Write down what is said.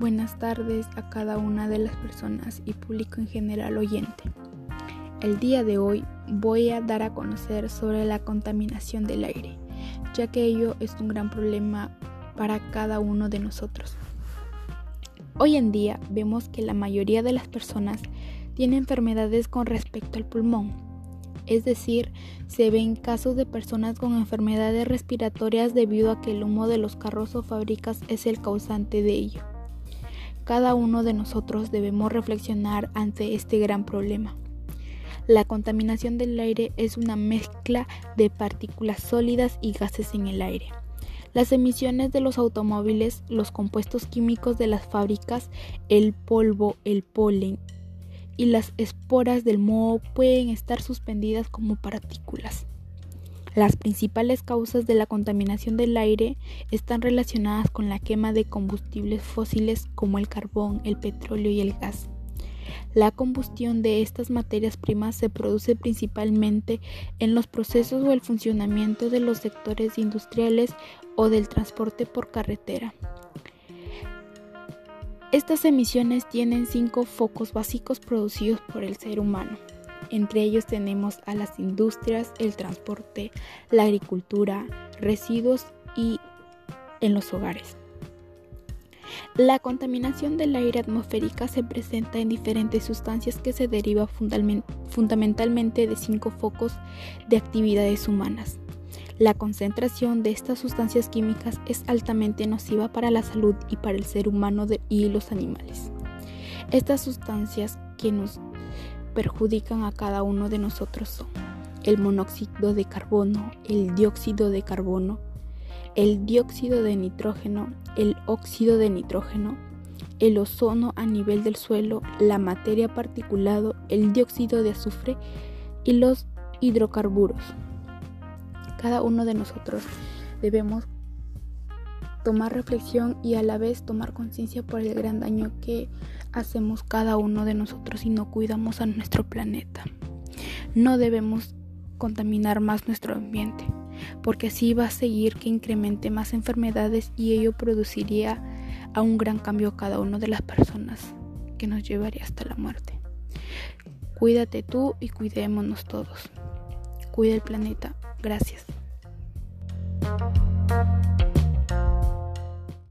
buenas tardes a cada una de las personas y público en general oyente. El día de hoy voy a dar a conocer sobre la contaminación del aire, ya que ello es un gran problema para cada uno de nosotros. Hoy en día vemos que la mayoría de las personas tiene enfermedades con respecto al pulmón, es decir, se ven casos de personas con enfermedades respiratorias debido a que el humo de los carros o fábricas es el causante de ello. Cada uno de nosotros debemos reflexionar ante este gran problema. La contaminación del aire es una mezcla de partículas sólidas y gases en el aire. Las emisiones de los automóviles, los compuestos químicos de las fábricas, el polvo, el polen y las esporas del moho pueden estar suspendidas como partículas. Las principales causas de la contaminación del aire están relacionadas con la quema de combustibles fósiles como el carbón, el petróleo y el gas. La combustión de estas materias primas se produce principalmente en los procesos o el funcionamiento de los sectores industriales o del transporte por carretera. Estas emisiones tienen cinco focos básicos producidos por el ser humano. Entre ellos tenemos a las industrias, el transporte, la agricultura, residuos y en los hogares. La contaminación del aire atmosférica se presenta en diferentes sustancias que se deriva fundamentalmente de cinco focos de actividades humanas. La concentración de estas sustancias químicas es altamente nociva para la salud y para el ser humano y los animales. Estas sustancias que nos perjudican a cada uno de nosotros el monóxido de carbono, el dióxido de carbono, el dióxido de nitrógeno, el óxido de nitrógeno, el ozono a nivel del suelo, la materia particulado, el dióxido de azufre y los hidrocarburos. Cada uno de nosotros debemos tomar reflexión y a la vez tomar conciencia por el gran daño que hacemos cada uno de nosotros si no cuidamos a nuestro planeta. No debemos contaminar más nuestro ambiente, porque así va a seguir que incremente más enfermedades y ello produciría a un gran cambio a cada una de las personas que nos llevaría hasta la muerte. Cuídate tú y cuidémonos todos. Cuida el planeta. Gracias.